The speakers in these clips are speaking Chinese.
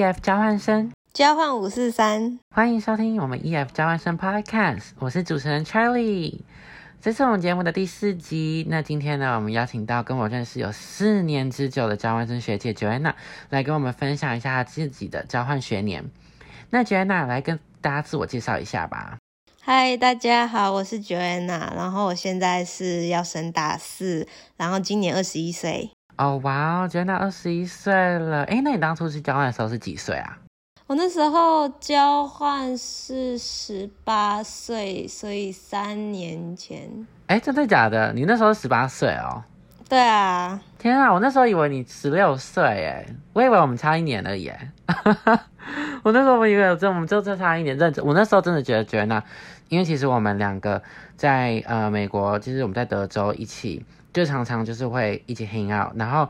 EF 交换生，交换五四三，欢迎收听我们 EF 交换生 Podcast，我是主持人 Charlie，这是我们节目的第四集。那今天呢，我们邀请到跟我认识有四年之久的交换生学姐 Joanna 来跟我们分享一下自己的交换学年。那 Joanna 来跟大家自我介绍一下吧。嗨，大家好，我是 Joanna，然后我现在是要升大四，然后今年二十一岁。哦，哇哦，Joanna 二十一岁了。哎，那你当初去交换的时候是几岁啊？我那时候交换是十八岁，所以三年前。哎，真的假的？你那时候十八岁哦？对啊。天啊，我那时候以为你十六岁，哎，我以为我们差一年而已。我那时候我以为这我们就这差一年，认真。我那时候真的觉得 Joanna，因为其实我们两个在呃美国，其实我们在德州一起，就常常就是会一起 hang out。然后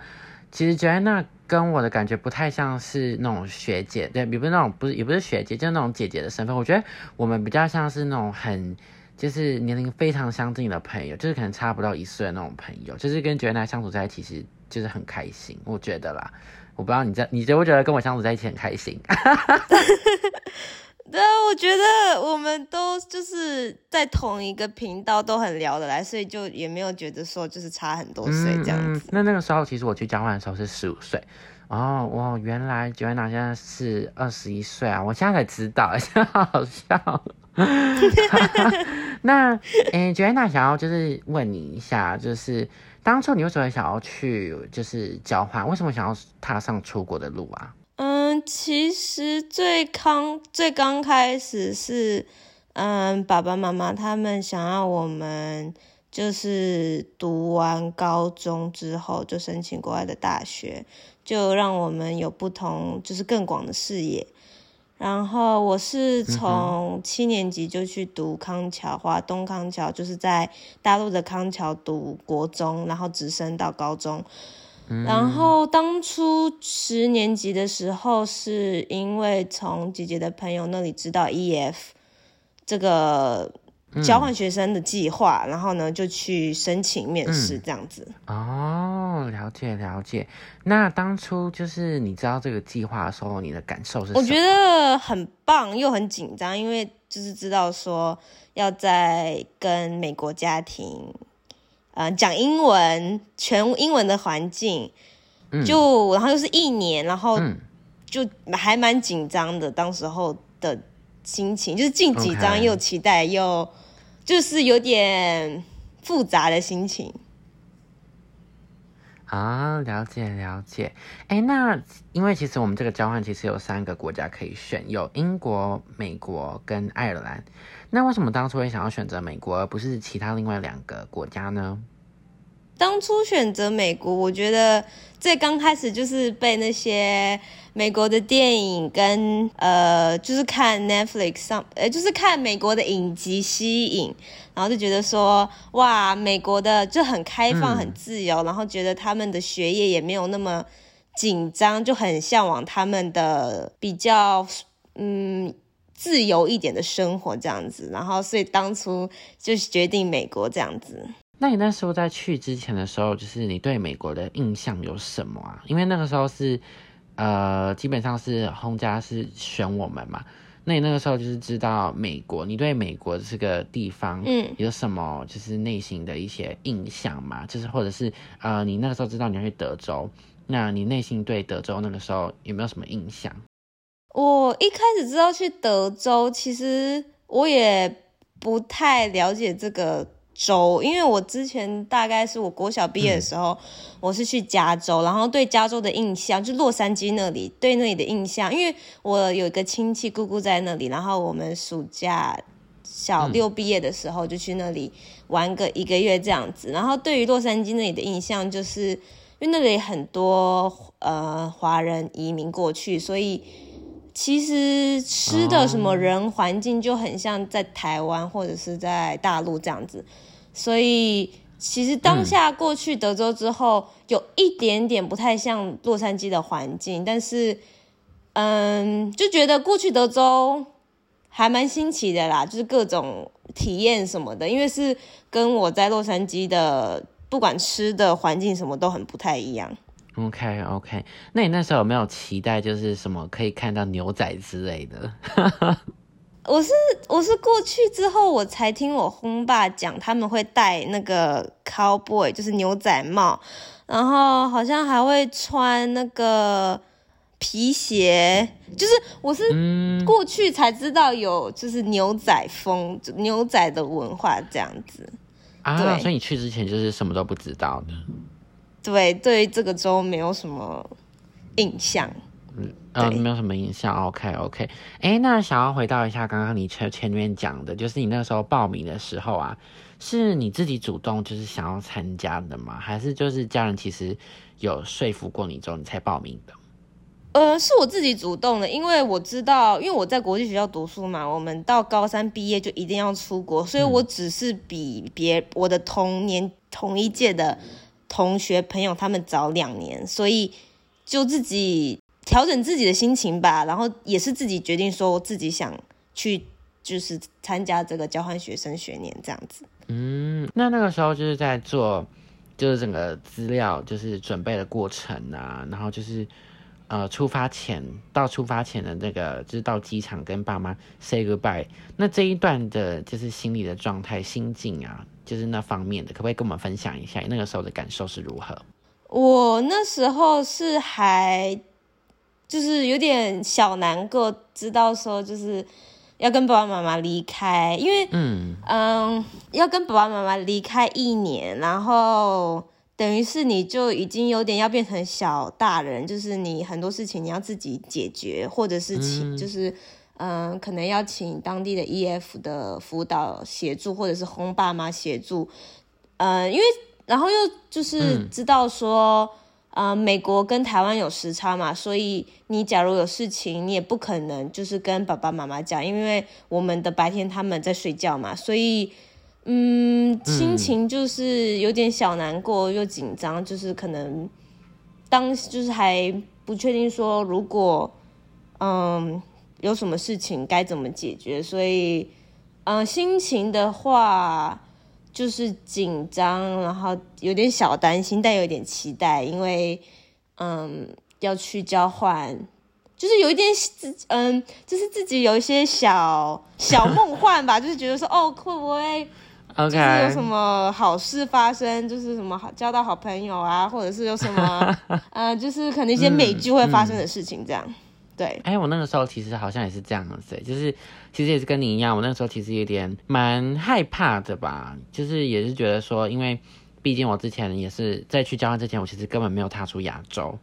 其实 Joanna。跟我的感觉不太像是那种学姐，对，也不是那种不是也不是学姐，就是那种姐姐的身份。我觉得我们比较像是那种很就是年龄非常相近的朋友，就是可能差不到一岁的那种朋友，就是跟觉得相处在一起其实就是很开心。我觉得啦，我不知道你在你觉不觉得跟我相处在一起很开心？对啊，我觉得我们都就是在同一个频道，都很聊得来，所以就也没有觉得说就是差很多岁这样子。那那个时候，其实我去交换的时候是十五岁，哦，哇，原来 Joanna 现在是二十一岁啊！我现在才知道，现在好笑。那，诶，Joanna 想要就是问你一下，就是当初你为什么想要去就是交换？为什么想要踏上出国的路啊？嗯，其实最刚最刚开始是，嗯，爸爸妈妈他们想要我们就是读完高中之后就申请国外的大学，就让我们有不同就是更广的视野。然后我是从七年级就去读康桥，华东康桥，就是在大陆的康桥读国中，然后直升到高中。然后当初十年级的时候，是因为从姐姐的朋友那里知道 EF 这个交换学生的计划，然后呢就去申请面试这样子。哦，了解了解。那当初就是你知道这个计划的时候，你的感受是？我觉得很棒又很紧张，因为就是知道说要在跟美国家庭。嗯，讲英文，全英文的环境，就然后又是一年，然后就还蛮紧张的。当时候的心情就是既紧张又期待，又就是有点复杂的心情。啊，了解了解。哎，那因为其实我们这个交换其实有三个国家可以选，有英国、美国跟爱尔兰。那为什么当初会想要选择美国，而不是其他另外两个国家呢？当初选择美国，我觉得最刚开始就是被那些美国的电影跟呃，就是看 Netflix 上，呃，就是看美国的影集吸引，然后就觉得说，哇，美国的就很开放、很自由，然后觉得他们的学业也没有那么紧张，就很向往他们的比较嗯。自由一点的生活这样子，然后所以当初就决定美国这样子。那你那时候在去之前的时候，就是你对美国的印象有什么啊？因为那个时候是呃，基本上是轰家是选我们嘛。那你那个时候就是知道美国，你对美国这个地方嗯有什么就是内心的一些印象嘛？就是或者是呃，你那个时候知道你要去德州，那你内心对德州那个时候有没有什么印象？我一开始知道去德州，其实我也不太了解这个州，因为我之前大概是我国小毕业的时候，我是去加州，然后对加州的印象就洛杉矶那里，对那里的印象，因为我有一个亲戚姑姑在那里，然后我们暑假小六毕业的时候就去那里玩个一个月这样子，然后对于洛杉矶那里的印象，就是因为那里很多呃华人移民过去，所以。其实吃的什么人环境就很像在台湾或者是在大陆这样子，所以其实当下过去德州之后，有一点点不太像洛杉矶的环境，但是嗯，就觉得过去德州还蛮新奇的啦，就是各种体验什么的，因为是跟我在洛杉矶的不管吃的环境什么都很不太一样。OK OK，那你那时候有没有期待，就是什么可以看到牛仔之类的？我是我是过去之后，我才听我轰爸讲，他们会戴那个 cowboy，就是牛仔帽，然后好像还会穿那个皮鞋，就是我是过去才知道有就是牛仔风、牛仔的文化这样子啊。所以你去之前就是什么都不知道的。对，对这个州没有什么印象。呃，没有什么影响。OK OK，哎，那想要回到一下刚刚你前前面讲的，就是你那时候报名的时候啊，是你自己主动就是想要参加的吗？还是就是家人其实有说服过你之后你才报名的？呃，是我自己主动的，因为我知道，因为我在国际学校读书嘛，我们到高三毕业就一定要出国，所以我只是比别我的同年同一届的同学朋友他们早两年，所以就自己。调整自己的心情吧，然后也是自己决定说自己想去，就是参加这个交换学生学年这样子。嗯，那那个时候就是在做，就是整个资料就是准备的过程啊，然后就是呃出发前到出发前的那个就是到机场跟爸妈 say goodbye，那这一段的就是心理的状态、心境啊，就是那方面的，可不可以跟我们分享一下那个时候的感受是如何？我那时候是还。就是有点小难过，知道说就是要跟爸爸妈妈离开，因为嗯。嗯要跟爸爸妈妈离开一年，然后等于是你就已经有点要变成小大人，就是你很多事情你要自己解决，或者是请就是嗯可能要请当地的 EF 的辅导协助，或者是轰爸妈协助，嗯因为然后又就是知道说。呃，美国跟台湾有时差嘛，所以你假如有事情，你也不可能就是跟爸爸妈妈讲，因为我们的白天他们在睡觉嘛，所以嗯，心情就是有点小难过又紧张，就是可能当就是还不确定说如果嗯有什么事情该怎么解决，所以嗯心情的话。就是紧张，然后有点小担心，但有点期待，因为嗯要去交换，就是有一点自嗯，就是自己有一些小小梦幻吧，就是觉得说哦会不会，OK，有什么好事发生，就是什么好交到好朋友啊，或者是有什么 呃，就是可能一些美剧会发生的事情这样。对，哎，我那个时候其实好像也是这样子，就是其实也是跟你一样，我那个时候其实有点蛮害怕的吧，就是也是觉得说，因为毕竟我之前也是在去交换之前，我其实根本没有踏出亚洲，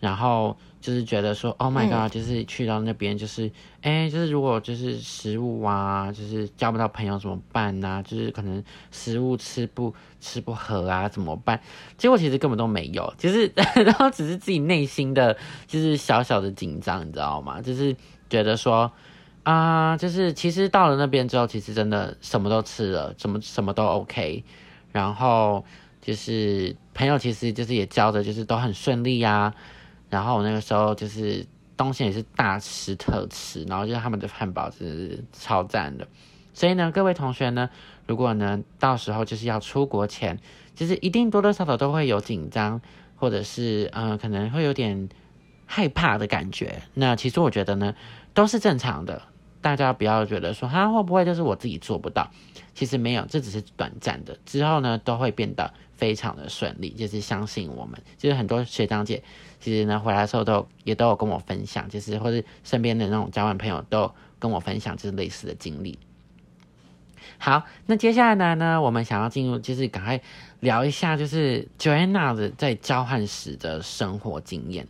然后。就是觉得说，Oh my god，就是去到那边，就是，哎，就是如果就是食物啊，就是交不到朋友怎么办呢？就是可能食物吃不吃不合啊，怎么办？结果其实根本都没有，就是 然后只是自己内心的就是小小的紧张，你知道吗？就是觉得说，啊，就是其实到了那边之后，其实真的什么都吃了，什么什么都 OK，然后就是朋友其实就是也交的，就是都很顺利呀。然后我那个时候就是东西也是大吃特吃，然后就是他们的汉堡是超赞的，所以呢，各位同学呢，如果呢到时候就是要出国前，其实一定多多少少都会有紧张，或者是嗯可能会有点害怕的感觉。那其实我觉得呢都是正常的，大家不要觉得说哈会不会就是我自己做不到，其实没有，这只是短暂的，之后呢都会变得非常的顺利，就是相信我们，就是很多学长姐。其实呢，回来的时候都也都有跟我分享，就是或是身边的那种交换朋友都跟我分享，就是类似的经历。好，那接下来呢，我们想要进入，就是赶快聊一下，就是 Joanna 的在交换时的生活经验。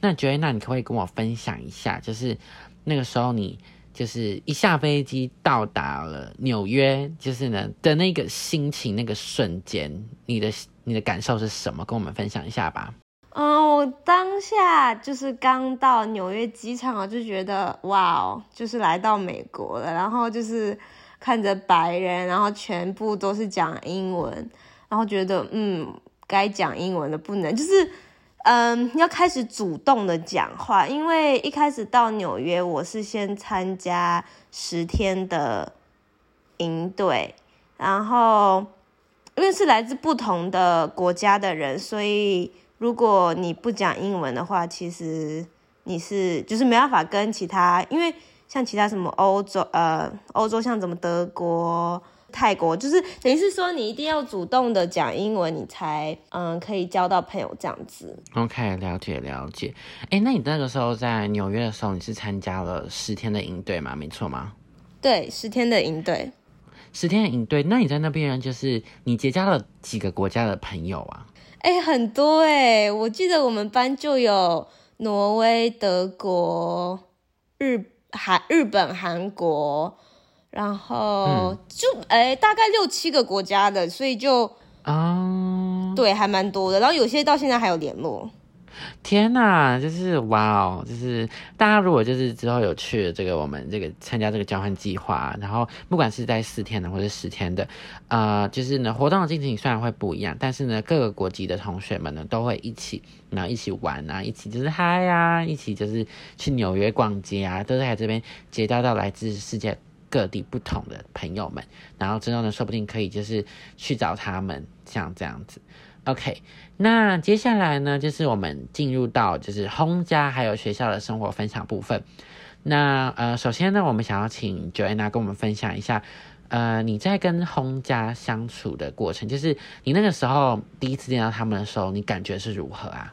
那 Joanna，你可不可以跟我分享一下，就是那个时候你就是一下飞机到达了纽约，就是呢的那个心情，那个瞬间，你的你的感受是什么？跟我们分享一下吧。嗯，我当下就是刚到纽约机场，我就觉得哇哦，就是来到美国了。然后就是看着白人，然后全部都是讲英文，然后觉得嗯，该讲英文的不能，就是嗯，要开始主动的讲话。因为一开始到纽约，我是先参加十天的营队，然后因为是来自不同的国家的人，所以。如果你不讲英文的话，其实你是就是没办法跟其他，因为像其他什么欧洲呃欧洲像什么德国。泰国就是等于是说，你一定要主动的讲英文，你才嗯可以交到朋友这样子。OK，了解了解。哎，那你那个时候在纽约的时候，你是参加了十天的营队吗？没错吗？对，十天的营队。十天的营队，那你在那边就是你结交了几个国家的朋友啊？哎，很多哎，我记得我们班就有挪威、德国、日韩、日本、韩国。然后就哎，大概六七个国家的，所以就啊，对，还蛮多的。然后有些到现在还有联络。天呐，就是哇哦，就是大家如果就是之后有去这个我们这个参加这个交换计划，然后不管是在四天的或者十天的，呃，就是呢活动的进行虽然会不一样，但是呢各个国籍的同学们呢都会一起，然后一起玩啊，一起就是嗨啊，一起就是去纽约逛街啊，都在这边结交到来自世界。各地不同的朋友们，然后之后呢，说不定可以就是去找他们，像这样子。OK，那接下来呢，就是我们进入到就是轰家还有学校的生活分享部分。那呃，首先呢，我们想要请 Joanna 跟我们分享一下，呃，你在跟轰家相处的过程，就是你那个时候第一次见到他们的时候，你感觉是如何啊？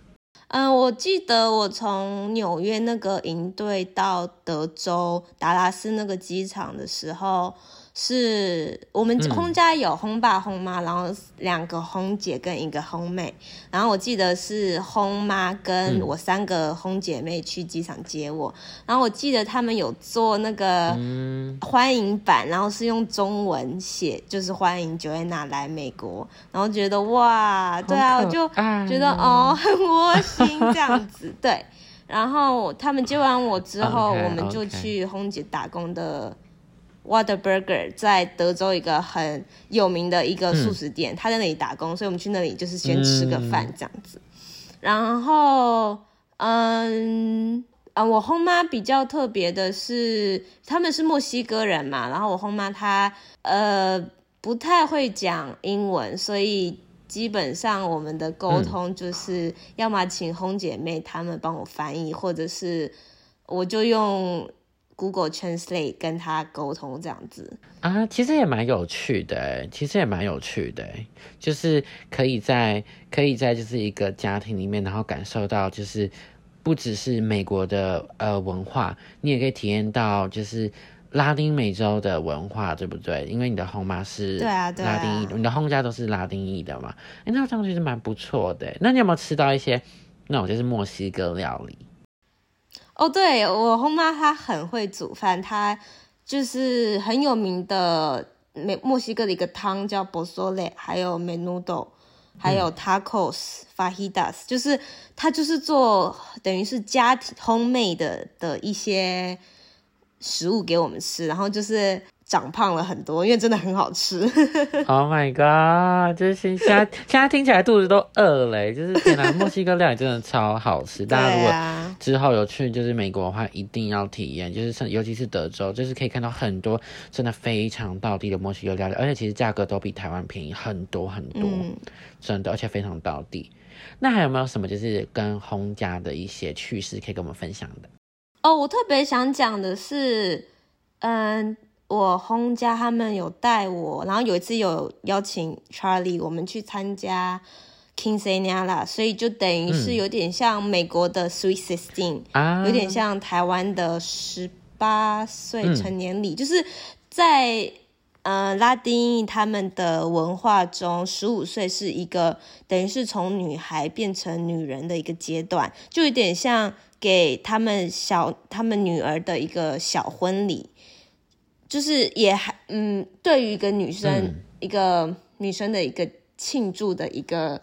嗯，我记得我从纽约那个营队到德州达拉斯那个机场的时候。是我们轰家有轰爸轰妈，然后两个轰姐跟一个轰妹，然后我记得是轰妈跟我三个轰姐妹去机场接我，然后我记得他们有做那个欢迎版，然后是用中文写，就是欢迎 Joanna 来美国，然后觉得哇，对啊，我就觉得哦很窝心这样子，对，然后他们接完我之后，我们就去轰姐打工的。Water Burger 在德州一个很有名的一个素食店，他在那里打工，所以我们去那里就是先吃个饭这样子。然后，嗯，啊，我后妈比较特别的是，他们是墨西哥人嘛，然后我后妈她呃不太会讲英文，所以基本上我们的沟通就是要么请红姐妹她们帮我翻译，或者是我就用。Google Translate 跟他沟通这样子啊，其实也蛮有趣的，其实也蛮有趣的，就是可以在可以在就是一个家庭里面，然后感受到就是不只是美国的呃文化，你也可以体验到就是拉丁美洲的文化，对不对？因为你的后妈是对啊，拉丁裔，你的后家都是拉丁裔的嘛，哎，那这样其实蛮不错的。那你有没有吃到一些那种就是墨西哥料理？哦，对我后妈她很会煮饭，她就是很有名的美墨西哥的一个汤叫 b o s o l e 还有 menudo，还有 tacos fajitas，就是她就是做等于是家庭 homemade 的的一些食物给我们吃，然后就是。长胖了很多，因为真的很好吃。Oh my god！就是现在现在听起来肚子都饿了，就是天哪，墨西哥料理真的超好吃。大家如果之后有去就是美国的话，一定要体验。就是尤其是德州，就是可以看到很多真的非常道地的墨西哥料理，而且其实价格都比台湾便宜很多很多，真的，而且非常道地。那还有没有什么就是跟烘家的一些趣事可以跟我们分享的？哦，我特别想讲的是，嗯。我轰家他们有带我，然后有一次有邀请 Charlie 我们去参加 Kingsiana，所以就等于是有点像美国的 Sweet Sixteen，有点像台湾的十八岁成年礼，就是在呃拉丁他们的文化中，十五岁是一个等于是从女孩变成女人的一个阶段，就有点像给他们小他们女儿的一个小婚礼。就是也还嗯，对于一个女生，一个女生的一个庆祝的一个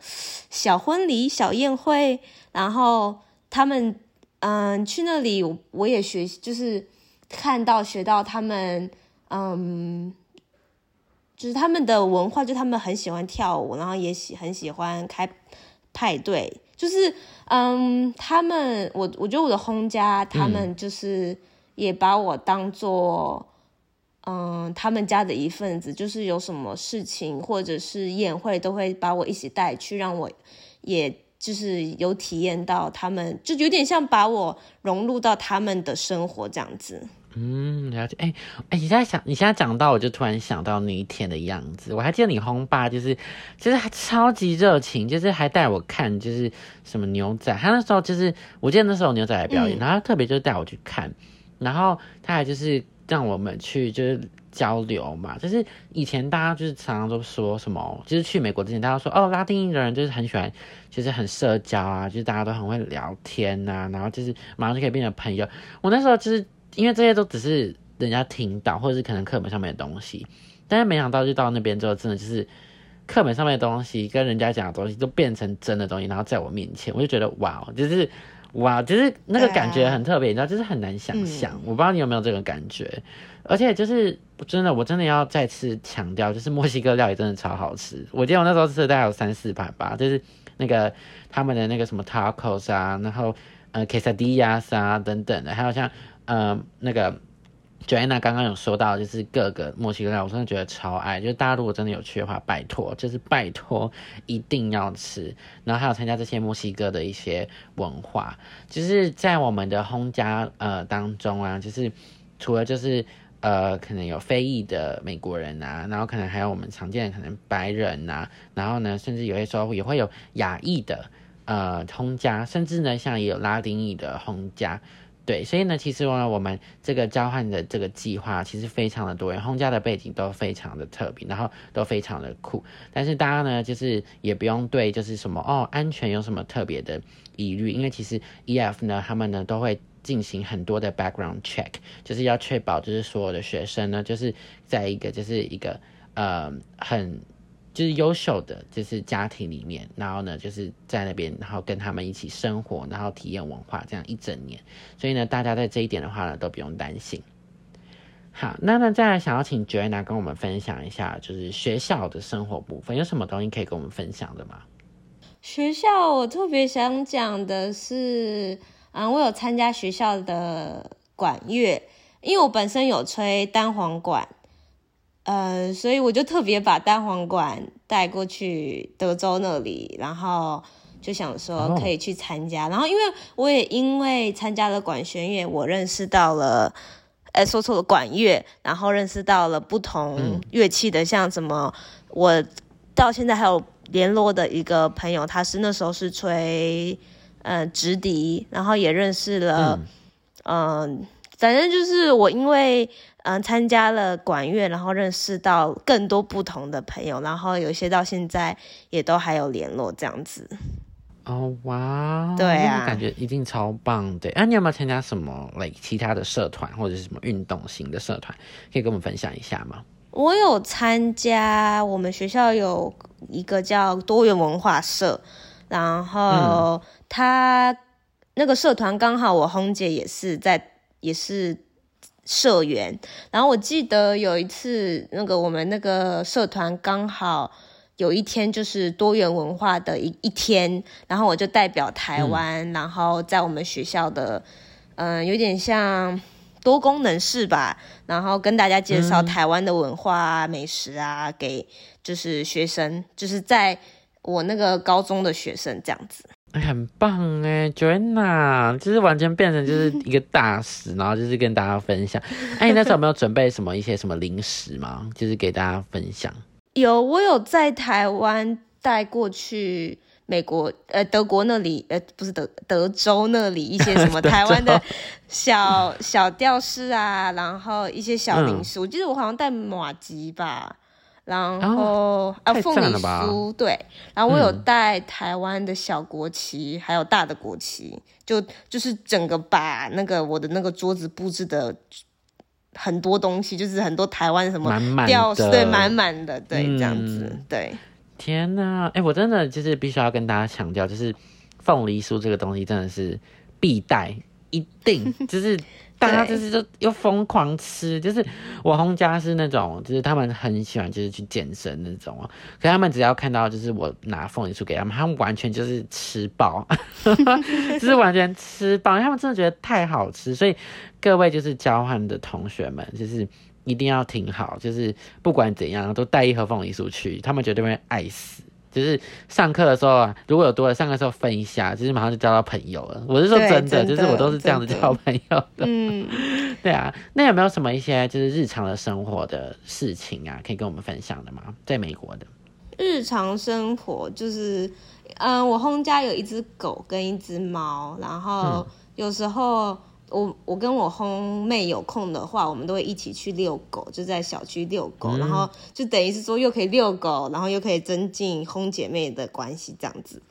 小婚礼、小宴会，然后他们嗯去那里，我也学，就是看到学到他们嗯，就是他们的文化，就他们很喜欢跳舞，然后也喜很喜欢开派对，就是嗯，他们我我觉得我的轰家，他们就是也把我当做。嗯，他们家的一份子，就是有什么事情或者是宴会，都会把我一起带去，让我也就是有体验到他们，就有点像把我融入到他们的生活这样子。嗯，了解。哎哎，你现在想，你现在讲到，我就突然想到那一天的样子。我还记得你轰爸就是，就是还超级热情，就是还带我看，就是什么牛仔。他那时候就是，我记得那时候牛仔来表演，然后特别就带我去看，然后他还就是让我们去就是交流嘛。就是以前大家就是常常都说什么，就是去美国之前，大家说哦，拉丁裔的人就是很喜欢，就是很社交啊，就是大家都很会聊天呐，然后就是马上就可以变成朋友。我那时候就是。因为这些都只是人家听到，或者是可能课本上面的东西，但是没想到就到那边之后，真的就是课本上面的东西跟人家讲的东西都变成真的东西，然后在我面前，我就觉得哇，就是哇，就是那个感觉很特别，你知道，就是很难想象。我不知道你有没有这个感觉，而且就是真的，我真的要再次强调，就是墨西哥料理真的超好吃。我记得我那时候吃大概有三四盘吧，就是那个他们的那个什么 tacos 啊，然后呃 quesadillas 啊等等的，还有像。呃，那个 Joanna 刚刚有说到，就是各个墨西哥料，我真的觉得超爱。就是大家如果真的有去的话，拜托，就是拜托一定要吃。然后还有参加这些墨西哥的一些文化，就是在我们的烘家呃当中啊，就是除了就是呃可能有非裔的美国人啊，然后可能还有我们常见的可能白人呐，然后呢，甚至有些时候也会有亚裔的呃烘家，甚至呢像也有拉丁裔的烘家。对，所以呢，其实呢，我们这个交换的这个计划其实非常的多元，轰家的背景都非常的特别，然后都非常的酷。但是大家呢，就是也不用对就是什么哦安全有什么特别的疑虑，因为其实 EF 呢，他们呢都会进行很多的 background check，就是要确保就是所有的学生呢，就是在一个就是一个呃很。就是优秀的，就是家庭里面，然后呢，就是在那边，然后跟他们一起生活，然后体验文化，这样一整年。所以呢，大家在这一点的话呢，都不用担心。好，那呢，再来想要请 Joanna 跟我们分享一下，就是学校的生活部分，有什么东西可以跟我们分享的吗？学校我特别想讲的是，啊，我有参加学校的管乐，因为我本身有吹单簧管。呃，所以我就特别把单簧管带过去德州那里，然后就想说可以去参加。然后因为我也因为参加了管弦乐，我认识到了，呃，说错了管乐，然后认识到了不同乐器的，像什么，我到现在还有联络的一个朋友，他是那时候是吹呃直笛，然后也认识了，嗯，反正就是我因为。嗯，参加了管乐，然后认识到更多不同的朋友，然后有些到现在也都还有联络这样子。哦哇，对啊，感觉一定超棒的。啊，你有没有参加什么 like 其他的社团或者是什么运动型的社团，可以跟我们分享一下吗？我有参加，我们学校有一个叫多元文化社，然后他那个社团刚好我红姐也是在，也是。社员，然后我记得有一次，那个我们那个社团刚好有一天就是多元文化的一一天，然后我就代表台湾，然后在我们学校的，嗯，有点像多功能室吧，然后跟大家介绍台湾的文化啊、美食啊，给就是学生，就是在我那个高中的学生这样子。很棒哎，Joanna，就是完全变成就是一个大使，然后就是跟大家分享。哎，你那时候有没有准备什么一些什么零食吗？就是给大家分享。有，我有在台湾带过去美国，呃，德国那里，呃，不是德德州那里一些什么 台湾的小小吊饰啊，然后一些小零食。我记得我好像带马吉吧。然后啊，凤梨酥对，然后我有带台湾的小国旗，还有大的国旗，就就是整个把那个我的那个桌子布置的很多东西，就是很多台湾什么吊饰，对，满满的，对，这样子，对。天呐，哎，我真的就是必须要跟大家强调，就是凤梨酥这个东西真的是必带，一定就是。大家就是就又疯狂吃，就是我红家是那种，就是他们很喜欢就是去健身那种哦。可他们只要看到就是我拿凤梨酥给他们，他们完全就是吃饱，就是完全吃饱，他们真的觉得太好吃。所以各位就是交换的同学们，就是一定要听好，就是不管怎样都带一盒凤梨酥去，他们绝对会爱死。就是上课的时候啊，如果有多的上课的时候分一下，就是马上就交到朋友了。我是说真的，真的就是我都是这样子交朋友的。嗯，对啊，那有没有什么一些就是日常的生活的事情啊，可以跟我们分享的吗？在美国的，日常生活就是，嗯，我轰家有一只狗跟一只猫，然后有时候我我跟我烘妹有空的话，我们都会一起去遛狗，就在小区遛狗，然后就等于是说又可以遛狗，然后又可以增进烘姐妹的关系这样子。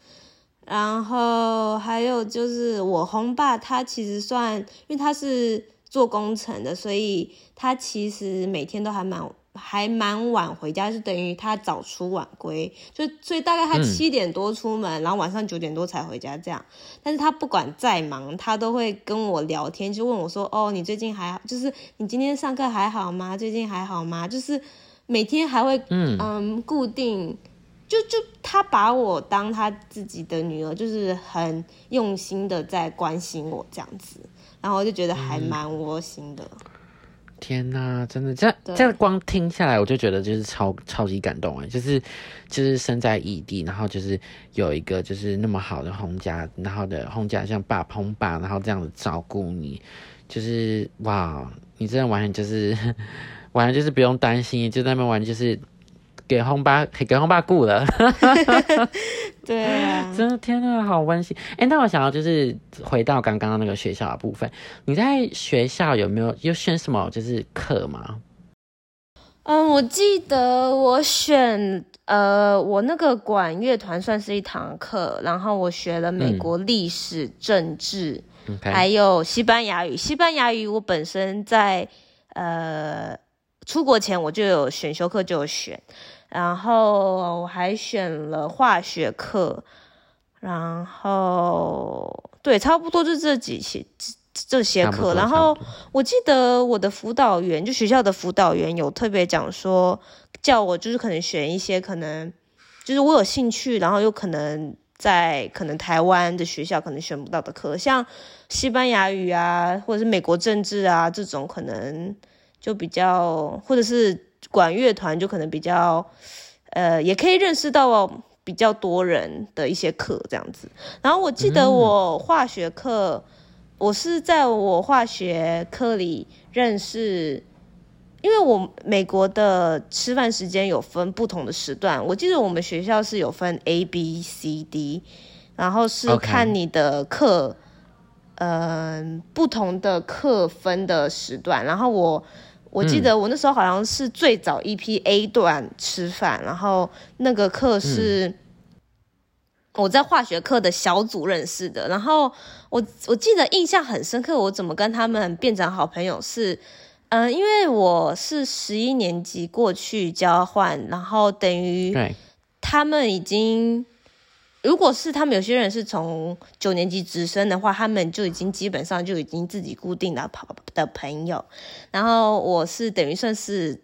然后还有就是我烘爸，他其实算，因为他是做工程的，所以他其实每天都还蛮还蛮晚回家，就等于他早出晚归，就所以大概他嗯七点多出门，然后晚上九点多才回家这样。但是他不管再忙，他都会跟我聊天，就问我说：“哦，你最近还好？就是你今天上课还好吗？最近还好吗？”就是每天还会嗯嗯固定。就就他把我当他自己的女儿，就是很用心的在关心我这样子，然后我就觉得还蛮窝心的。天呐，真的，这这样光听下来，我就觉得就是超超级感动哎，就是就是身在异地，然后就是有一个就是那么好的红家，然后的红家像爸轰爸，然后这样子照顾你，就是哇，你真的完全就是 完全就是不用担心，就在那边玩就是。给红爸给红爸顾了，对啊，真的天呐，好温馨！哎、那我想要就是回到刚刚那个学校的部分，你在学校有没有有选什么就是课吗？嗯，我记得我选呃，我那个管乐团算是一堂课，然后我学了美国历史、政治还有西班牙语。西班牙语我本身在呃出国前我就有选修课就有选，然后我还选了化学课，然后对，差不多就这几些这这些课。然后我记得我的辅导员，就学校的辅导员有特别讲说，叫我就是可能选一些可能就是我有兴趣，然后又可能在可能台湾的学校可能选不到的课，像西班牙语啊，或者是美国政治啊这种，可能就比较，或者是管乐团就可能比较，呃，也可以认识到比较多人的一些课这样子。然后我记得我化学课，我是在我化学课里认识。因为我美国的吃饭时间有分不同的时段，我记得我们学校是有分 A、B、C、D，然后是看你的课，嗯、不同的课分的时段。然后我我记得我那时候好像是最早一批 A 段吃饭，然后那个课是。我在化学课的小组认识的，然后我我记得印象很深刻，我怎么跟他们变成好朋友是，嗯、因为我是十一年级过去交换，然后等于，他们已经，如果是他们有些人是从九年级直升的话，他们就已经基本上就已经自己固定的跑的朋友，然后我是等于算是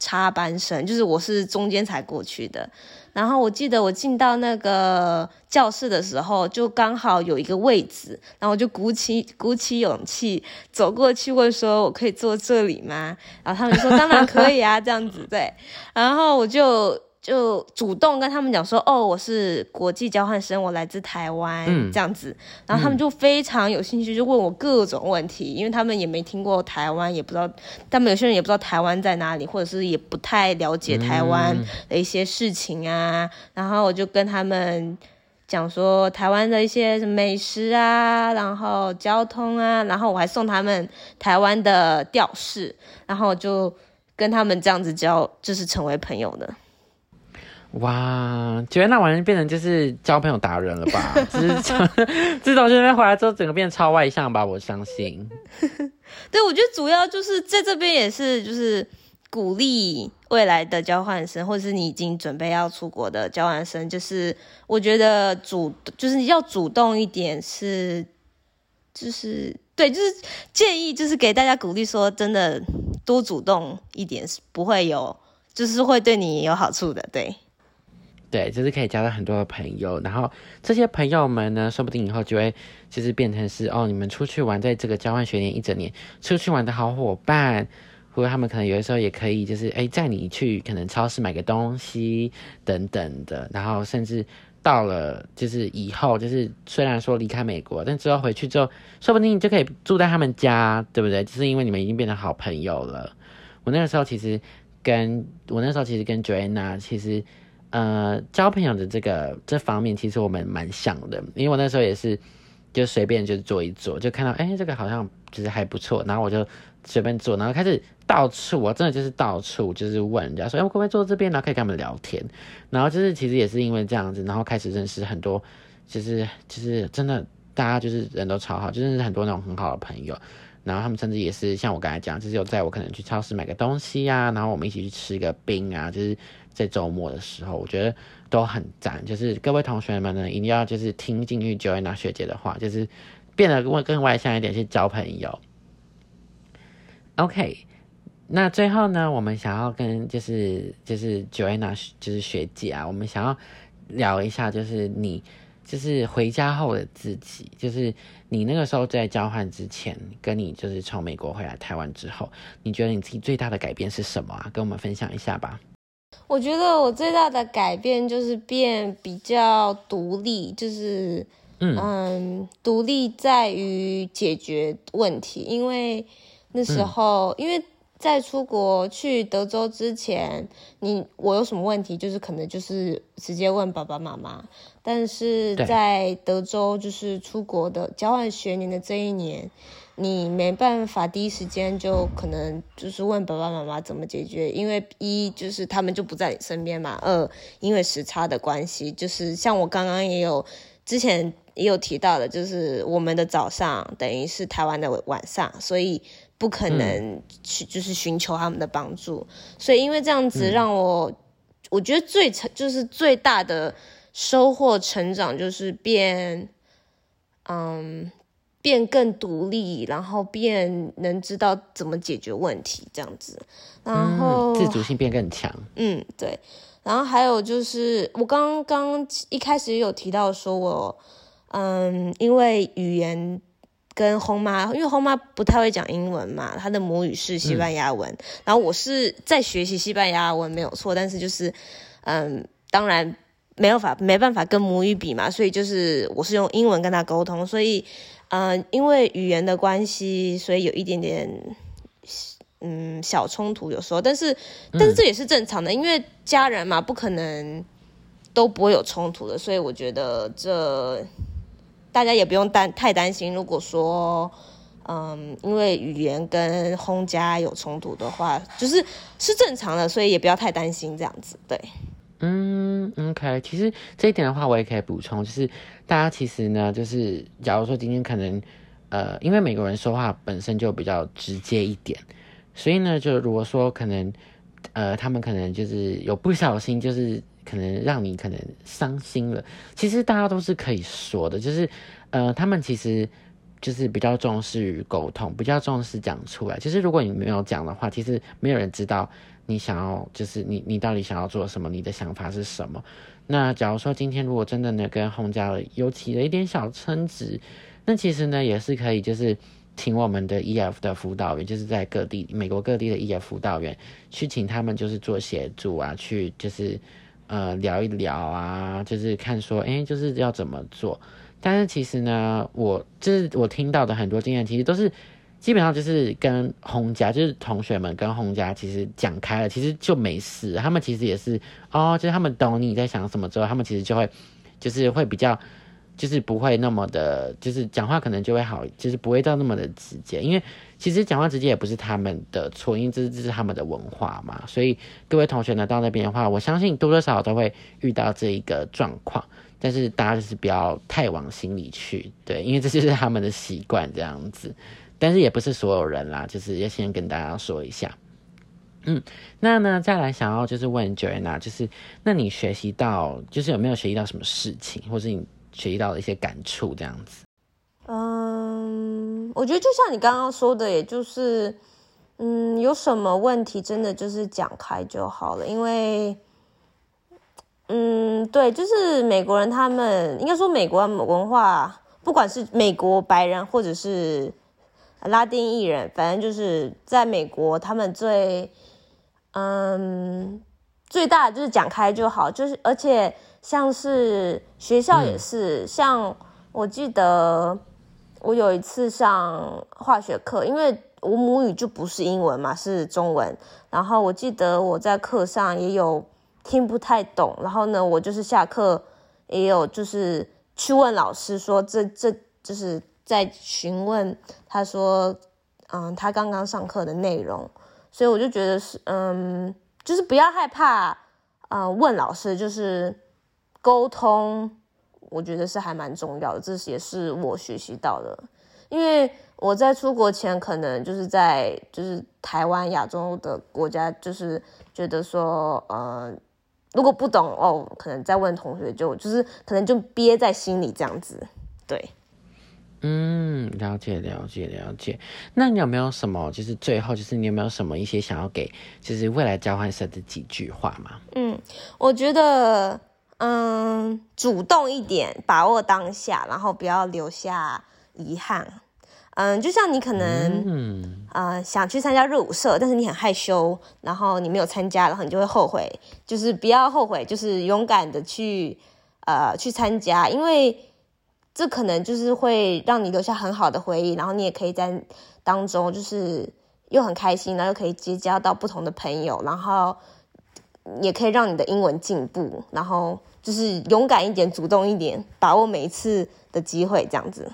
插班生，就是我是中间才过去的。然后我记得我进到那个教室的时候，就刚好有一个位置，然后我就鼓起鼓起勇气走过去问说：“我可以坐这里吗？”然后他们就说：“ 当然可以啊，这样子对。”然后我就就主动跟他们讲说：“哦，我是国际交换生，我来自台湾，嗯这样子。”然后他们就非常有兴趣，就问我各种问题，因为他们也没听过台湾，也不知道，他们有些人也不知道台湾在哪里，或者是也不太了解台湾的一些事情啊。然后我就跟他们。讲说台湾的一些美食啊，然后交通啊，然后我还送他们台湾的吊饰，然后就跟他们这样子交，就是成为朋友的。哇，觉得那完全变成就是交朋友达人了吧？就是 自从这边回来之后，整个变超外向吧？我相信。对，我觉得主要就是在这边也是就是鼓励未来的交换生，或者是你已经准备要出国的交换生，就是我觉得主就是要主动一点是，就是对，就是建议就是给大家鼓励说，真的多主动一点是不会有，就是会对你有好处的，对。对，就是可以交到很多的朋友，然后这些朋友们呢，说不定以后就会就是变成是哦，你们出去玩，在这个交换学年一整年出去玩的好伙伴，或者他们可能有的时候也可以，就是哎，载你去可能超市买个东西等等的，然后甚至到了就是以后，就是虽然说离开美国，但之后回去之后，说不定你就可以住在他们家，对不对？就是因为你们已经变成好朋友了。我那个时候其实跟我那时候其实跟 Joanna 其实呃交朋友的这个这方面，其实我们蛮像的，因为我那时候也是就随便就做一做，就看到哎这个好像就是还不错，然后我就随便做，然后开始到处我真的就是到处就是问人家说哎我可不可以坐这边，然后可以跟他们聊天，然后就是其实也是因为这样子，然后开始认识很多，其实其实真的大家就是人都超好，就认识很多那种很好的朋友。然后他们甚至也是像我刚才讲，就是有在我可能去超市买个东西啊，然后我们一起去吃个冰啊，就是在周末的时候，我觉得都很赞。就是各位同学们呢，一定要就是听进去 Joanna 学姐的话，就是变得更更外向一点去交朋友。OK，那最后呢，我们想要跟就是就是 Joanna 就是学姐啊，我们想要聊一下，就是你。就是回家后的自己，就是你那个时候在交换之前，跟你就是从美国回来台湾之后，你觉得你自己最大的改变是什么啊？跟我们分享一下吧。我觉得我最大的改变就是变比较独立，就是嗯，独立在于解决问题，因为那时候因为。在出国去德州之前，你我有什么问题，就是可能就是直接问爸爸妈妈。但是在德州，就是出国的交换学年的这一年，你没办法第一时间就可能就是问爸爸妈妈怎么解决，因为一就是他们就不在你身边嘛，二因为时差的关系，就是像我刚刚也有之前也有提到的，就是我们的早上等于是台湾的晚上，所以。不可能去，就是寻求他们的帮助，所以因为这样子让我，我觉得最成就是最大的收获成长就是变，嗯，变更独立，然后变能知道怎么解决问题这样子，然后自主性变更强。嗯，对。然后还有就是我刚刚一开始有提到说我，嗯，因为语言。跟红妈，因为红妈不太会讲英文嘛，她的母语是西班牙文。然后我是在学习西班牙文没有错，但是就是，嗯，当然没有法没办法跟母语比嘛，所以就是我是用英文跟她沟通。所以，嗯，因为语言的关系，所以有一点点，嗯，小冲突有时候，但是但是这也是正常的，因为家人嘛，不可能都不会有冲突的，所以我觉得这。大家也不用担太担心，如果说，嗯，因为语言跟轰家有冲突的话，就是是正常的，所以也不要太担心这样子。对，嗯，OK，其实这一点的话，我也可以补充，就是大家其实呢，就是假如说今天可能，呃，因为美国人说话本身就比较直接一点，所以呢，就如果说可能，呃，他们可能就是有不小心，就是。可能让你可能伤心了，其实大家都是可以说的，就是，呃，他们其实就是比较重视于沟通，比较重视讲出来。其实如果你没有讲的话，其实没有人知道你想要，就是你你到底想要做什么，你的想法是什么。那假如说今天如果真的呢跟洪家有起了一点小争执，那其实呢也是可以，就是请我们的 E F 的辅导员，就是在各地美国各地的 E F 辅导员去请他们就是做协助啊，去就是。呃，聊一聊啊，就是看说，哎，就是要怎么做。但是其实呢，我就是我听到的很多经验，其实都是基本上就是跟洪家，就是同学们跟洪家其实讲开了，其实就没事。他们其实也是哦，就是他们懂你在想什么之后，他们其实就会就是会比较。就是不会那么的，就是讲话可能就会好，就是不会到那么的直接，因为其实讲话直接也不是他们的错，因为这这是他们的文化嘛。所以各位同学呢到那边的话，我相信多多少少都会遇到这一个状况，但是大家就是不要太往心里去，对，因为这就是他们的习惯这样子。但是也不是所有人啦，就是要先跟大家说一下。嗯，那呢再来想要就是问 Joanna，就是那你学习到就是有没有学习到什么事情，或是你？学习到的一些感触，这样子。嗯，我觉得就像你刚刚说的，也就是，嗯，有什么问题，真的就是讲开就好了。因为，嗯，对，就是美国人他们应该说美国文化，不管是美国白人或者是拉丁艺人，反正就是在美国，他们最嗯最大的就是讲开就好，就是而且像是学校也是，像我记得我有一次上化学课，因为我母语就不是英文嘛，是中文，然后我记得我在课上也有听不太懂，然后呢，我就是下课也有就是去问老师说这这就是在询问他说，嗯，他刚刚上课的内容，所以我就觉得是，嗯，就是不要害怕，嗯，问老师就是沟通，我觉得是还蛮重要的，这也是我学习到的，因为我在出国前可能就是在就是台湾亚洲的国家，就是觉得说，呃，如果不懂哦，可能再问同学就就是可能就憋在心里这样子，对。嗯，了解了解了解。那你有没有什么，就是最后，就是你有没有什么一些想要给，就是未来交换生的几句话吗？嗯，我觉得，嗯，主动一点，把握当下，然后不要留下遗憾。嗯，就像你可能，嗯，呃，想去参加热舞社，但是你很害羞，然后你没有参加，然后你就会后悔。就是不要后悔，就是勇敢的去，呃，去参加，因为。这可能就是会让你留下很好的回忆，然后你也可以在当中就是又很开心，然后又可以结交到不同的朋友，然后也可以让你的英文进步，然后就是勇敢一点，主动一点，把握每一次的机会，这样子。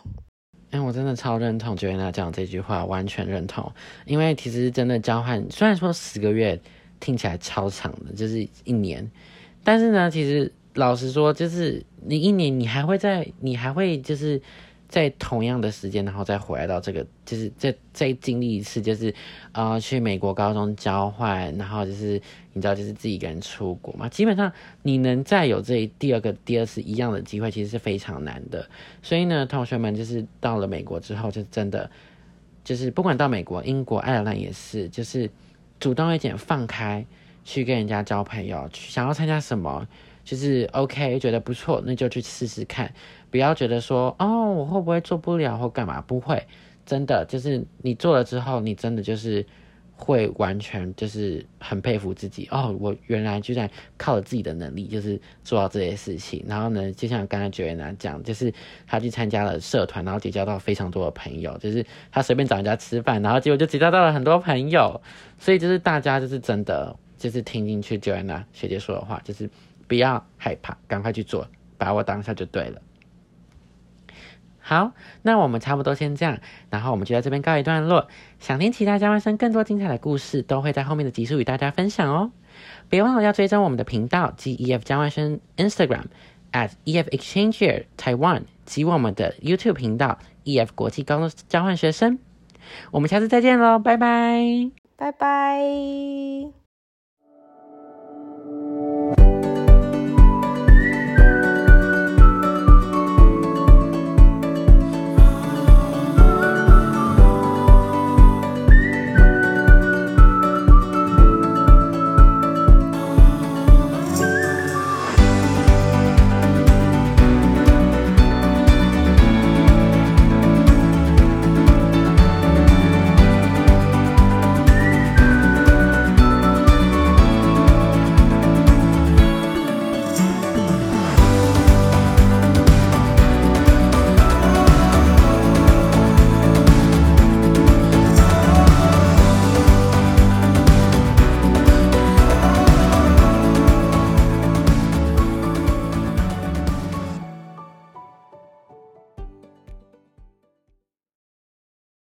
哎，我真的超认同 Joanna 讲这句话，完全认同。因为其实真的交换，虽然说十个月听起来超长的，就是一年，但是呢，其实。老实说，就是你一年，你还会在，你还会就是在同样的时间，然后再回来到这个，就是再再经历一次，就是呃去美国高中交换，然后就是你知道，就是自己一个人出国嘛。基本上你能再有这第二个、第二次一样的机会，其实是非常难的。所以呢，同学们就是到了美国之后，就真的就是不管到美国、英国、爱尔兰也是，就是主动一点，放开去跟人家交朋友，去想要参加什么。就是 OK，觉得不错，那就去试试看，不要觉得说哦，我会不会做不了或干嘛？不会，真的就是你做了之后，你真的就是会完全就是很佩服自己哦。我原来居然靠着自己的能力，就是做到这些事情。然后呢，就像刚才九月娜讲，就是他去参加了社团，然后结交到非常多的朋友。就是他随便找人家吃饭，然后结果就结交到了很多朋友。所以就是大家就是真的就是听进去九月娜学姐说的话，就是。不要害怕，赶快去做，把握当下就对了。好，那我们差不多先这样，然后我们就在这边告一段落。想听其他交换生更多精彩的故事，都会在后面的集数与大家分享哦。别忘了要追踪我们的频道及 EF 交换生 Instagram at EF Exchanger Taiwan 及我们的 YouTube 频道 EF 国际高中交换学生。我们下次再见喽，拜拜，拜拜。